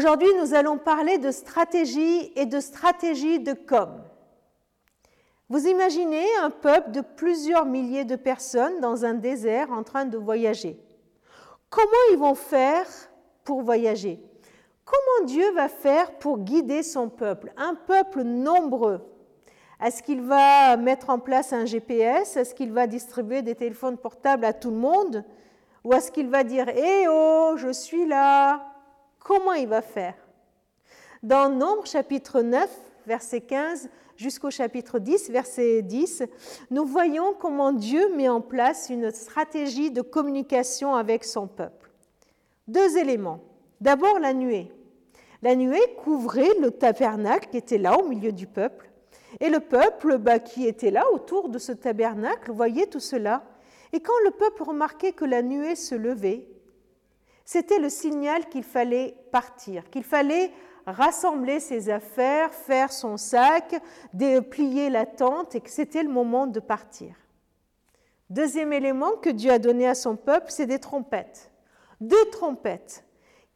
Aujourd'hui, nous allons parler de stratégie et de stratégie de com. Vous imaginez un peuple de plusieurs milliers de personnes dans un désert en train de voyager. Comment ils vont faire pour voyager? Comment Dieu va faire pour guider son peuple? Un peuple nombreux. Est-ce qu'il va mettre en place un GPS Est-ce qu'il va distribuer des téléphones portables à tout le monde? Ou est-ce qu'il va dire Eh oh, je suis là Comment il va faire Dans Nombre chapitre 9, verset 15 jusqu'au chapitre 10, verset 10, nous voyons comment Dieu met en place une stratégie de communication avec son peuple. Deux éléments. D'abord la nuée. La nuée couvrait le tabernacle qui était là au milieu du peuple. Et le peuple bah, qui était là autour de ce tabernacle voyait tout cela. Et quand le peuple remarquait que la nuée se levait, c'était le signal qu'il fallait partir, qu'il fallait rassembler ses affaires, faire son sac, plier la tente et que c'était le moment de partir. Deuxième élément que Dieu a donné à son peuple, c'est des trompettes. Deux trompettes.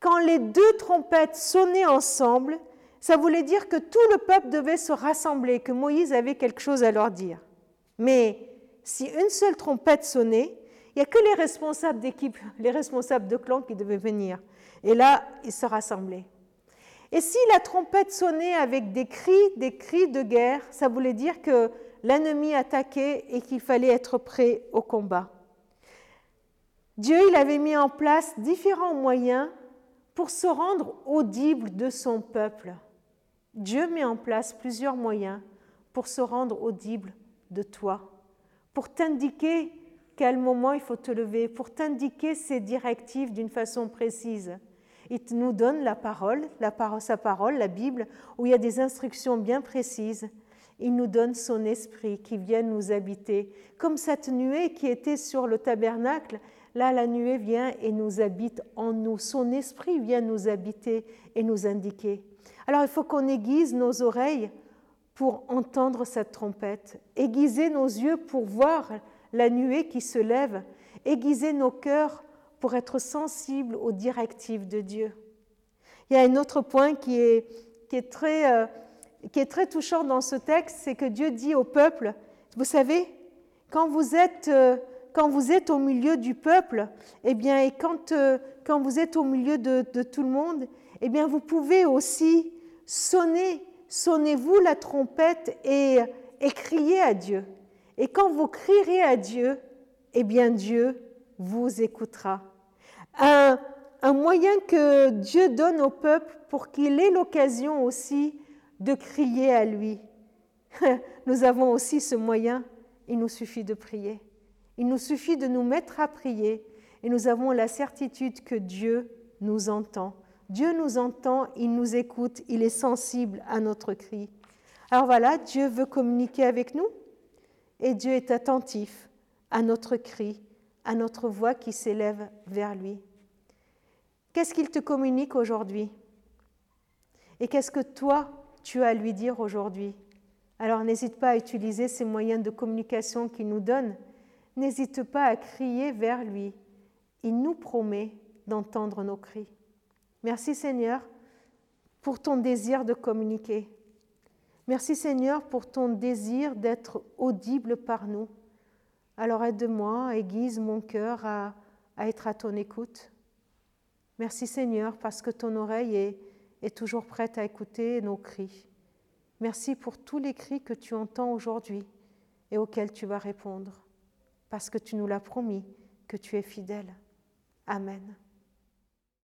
Quand les deux trompettes sonnaient ensemble, ça voulait dire que tout le peuple devait se rassembler, que Moïse avait quelque chose à leur dire. Mais si une seule trompette sonnait, il n'y a que les responsables d'équipe, les responsables de clan qui devaient venir. Et là, ils se rassemblaient. Et si la trompette sonnait avec des cris, des cris de guerre, ça voulait dire que l'ennemi attaquait et qu'il fallait être prêt au combat. Dieu, il avait mis en place différents moyens pour se rendre audible de son peuple. Dieu met en place plusieurs moyens pour se rendre audible de toi, pour t'indiquer quel moment il faut te lever, pour t'indiquer ses directives d'une façon précise. Il nous donne la parole, la parole, sa parole, la Bible, où il y a des instructions bien précises. Il nous donne son esprit qui vient nous habiter. Comme cette nuée qui était sur le tabernacle, là la nuée vient et nous habite en nous. Son esprit vient nous habiter et nous indiquer. Alors il faut qu'on aiguise nos oreilles pour entendre cette trompette, aiguiser nos yeux pour voir la nuée qui se lève, aiguiser nos cœurs pour être sensibles aux directives de Dieu. Il y a un autre point qui est, euh, très touchant dans ce texte, c'est que Dieu dit au peuple, vous savez, quand vous êtes, euh, au milieu du peuple, eh bien, et quand, euh, vous êtes au milieu de, de tout le monde, eh bien, vous pouvez aussi sonner, sonnez-vous la trompette et, et crier à Dieu. Et quand vous crierez à Dieu, eh bien Dieu vous écoutera un, moyen que Dieu donne au peuple pour qu'il ait l'occasion aussi de crier à lui. Nous avons aussi ce moyen, il nous suffit de prier. Il nous suffit de nous mettre à prier et nous avons la certitude que Dieu nous entend. Dieu nous entend, il nous écoute, il est sensible à notre cri. Alors voilà, Dieu veut communiquer avec nous et Dieu est attentif à notre cri à notre voix qui s'élève vers lui. Qu'est-ce qu'il te communique aujourd'hui? Et qu'est-ce que toi, tu as à lui dire aujourd'hui? Alors n'hésite pas à utiliser ces moyens de communication qu'il nous donne. N'hésite pas à crier vers lui. Il nous promet d'entendre nos cris. Merci Seigneur pour ton désir de communiquer. Merci Seigneur pour ton désir d'être audible par nous. Alors aide-moi, aiguise mon cœur à, être à ton écoute. Merci Seigneur parce que ton oreille est, est toujours prête à écouter nos cris. Merci pour tous les cris que tu entends aujourd'hui et auxquels tu vas répondre, parce que tu nous l'as promis, que tu es fidèle. Amen.